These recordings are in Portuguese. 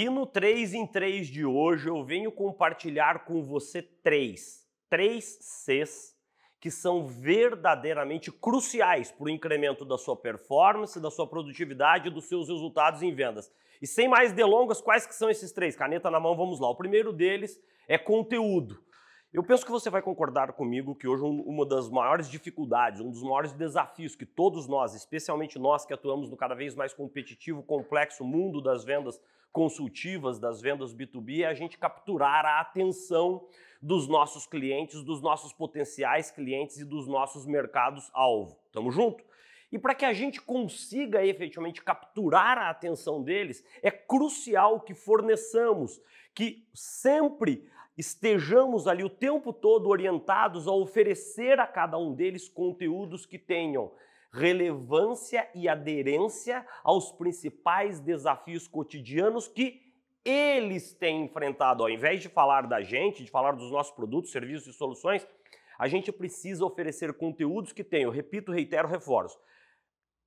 E no 3 em 3 de hoje eu venho compartilhar com você três, três Cs que são verdadeiramente cruciais para o incremento da sua performance, da sua produtividade e dos seus resultados em vendas. E sem mais delongas, quais que são esses três? Caneta na mão, vamos lá. O primeiro deles é conteúdo. Eu penso que você vai concordar comigo que hoje uma das maiores dificuldades, um dos maiores desafios que todos nós, especialmente nós que atuamos no cada vez mais competitivo, complexo mundo das vendas consultivas, das vendas B2B, é a gente capturar a atenção dos nossos clientes, dos nossos potenciais clientes e dos nossos mercados-alvo. Tamo junto? E para que a gente consiga efetivamente capturar a atenção deles, é crucial que forneçamos, que sempre estejamos ali o tempo todo orientados a oferecer a cada um deles conteúdos que tenham relevância e aderência aos principais desafios cotidianos que eles têm enfrentado. Ao invés de falar da gente, de falar dos nossos produtos, serviços e soluções, a gente precisa oferecer conteúdos que tenham, repito, reitero, reforço,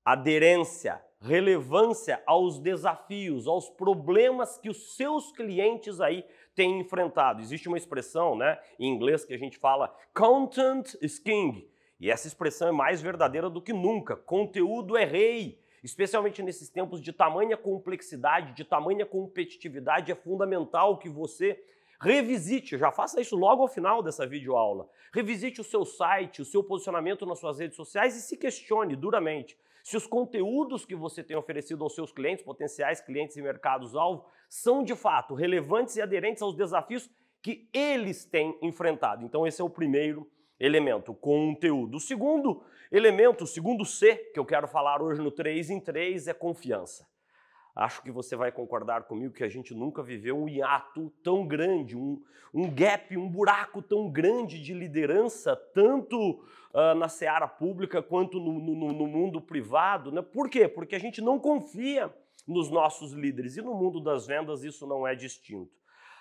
aderência, relevância aos desafios, aos problemas que os seus clientes aí enfrentado. Existe uma expressão, né, em inglês que a gente fala content is king. E essa expressão é mais verdadeira do que nunca. Conteúdo é rei. Especialmente nesses tempos de tamanha complexidade, de tamanha competitividade, é fundamental que você revisite, já faça isso logo ao final dessa videoaula. Revisite o seu site, o seu posicionamento nas suas redes sociais e se questione duramente se os conteúdos que você tem oferecido aos seus clientes, potenciais clientes e mercados-alvo, são de fato relevantes e aderentes aos desafios que eles têm enfrentado. Então, esse é o primeiro elemento, conteúdo. O segundo elemento, o segundo C que eu quero falar hoje no 3 em 3 é confiança. Acho que você vai concordar comigo que a gente nunca viveu um hiato tão grande, um, um gap, um buraco tão grande de liderança, tanto uh, na seara pública quanto no, no, no mundo privado. Né? Por quê? Porque a gente não confia nos nossos líderes e no mundo das vendas isso não é distinto.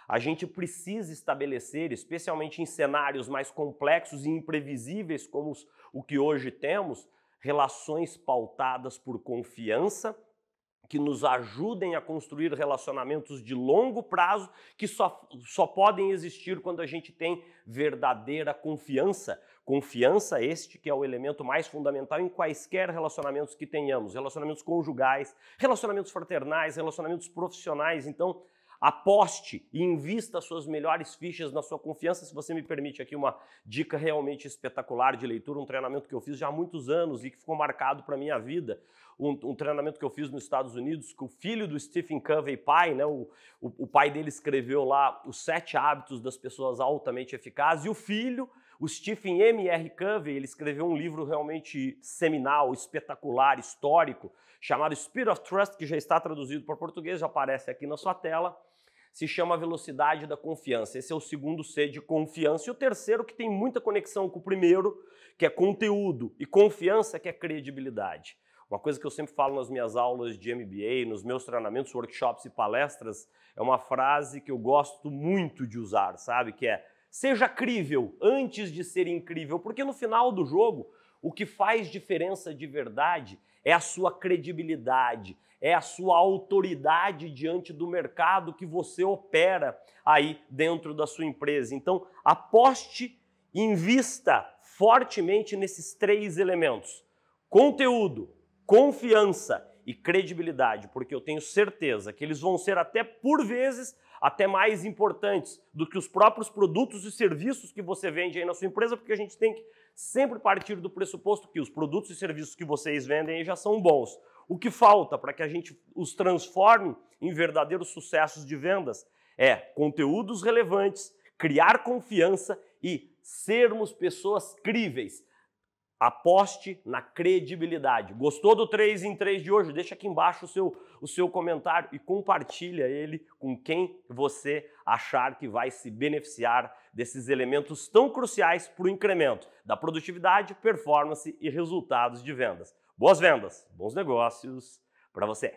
A gente precisa estabelecer, especialmente em cenários mais complexos e imprevisíveis como os, o que hoje temos, relações pautadas por confiança que nos ajudem a construir relacionamentos de longo prazo que só, só podem existir quando a gente tem verdadeira confiança. Confiança este que é o elemento mais fundamental em quaisquer relacionamentos que tenhamos, relacionamentos conjugais, relacionamentos fraternais, relacionamentos profissionais. Então, Aposte e invista suas melhores fichas na sua confiança. Se você me permite aqui uma dica realmente espetacular de leitura, um treinamento que eu fiz já há muitos anos e que ficou marcado para minha vida. Um, um, treinamento que eu fiz nos Estados Unidos, que o filho do Stephen Covey, pai, né, o, o, o pai dele escreveu lá os sete hábitos das pessoas altamente eficazes, e o filho, o Stephen M. R. Covey, ele escreveu um livro realmente seminal, espetacular, histórico, chamado Spirit of Trust, que já está traduzido para português, já aparece aqui na sua tela se chama velocidade da confiança. Esse é o segundo C de confiança. E o terceiro, que tem muita conexão com o primeiro, que é conteúdo, e confiança, que é credibilidade. Uma coisa que eu sempre falo nas minhas aulas de MBA, nos meus treinamentos, workshops e palestras, é uma frase que eu gosto muito de usar, sabe? Que é: seja crível antes de ser incrível, porque no final do jogo, o que faz diferença de verdade é a sua credibilidade, é a sua autoridade diante do mercado que você opera aí dentro da sua empresa. Então, aposte invista fortemente nesses três elementos: conteúdo, confiança e credibilidade, porque eu tenho certeza que eles vão ser até por vezes até mais importantes do que os próprios produtos e serviços que você vende aí na sua empresa, porque a gente tem que sempre partir do pressuposto que os produtos e serviços que vocês vendem aí já são bons. O que falta para que a gente os transforme em verdadeiros sucessos de vendas é conteúdos relevantes, criar confiança e sermos pessoas críveis. Aposte na credibilidade. Gostou do 3 em 3 de hoje? Deixa aqui embaixo o seu, o seu comentário e compartilha ele com quem você achar que vai se beneficiar desses elementos tão cruciais para o incremento da produtividade, performance e resultados de vendas. Boas vendas, bons negócios para você.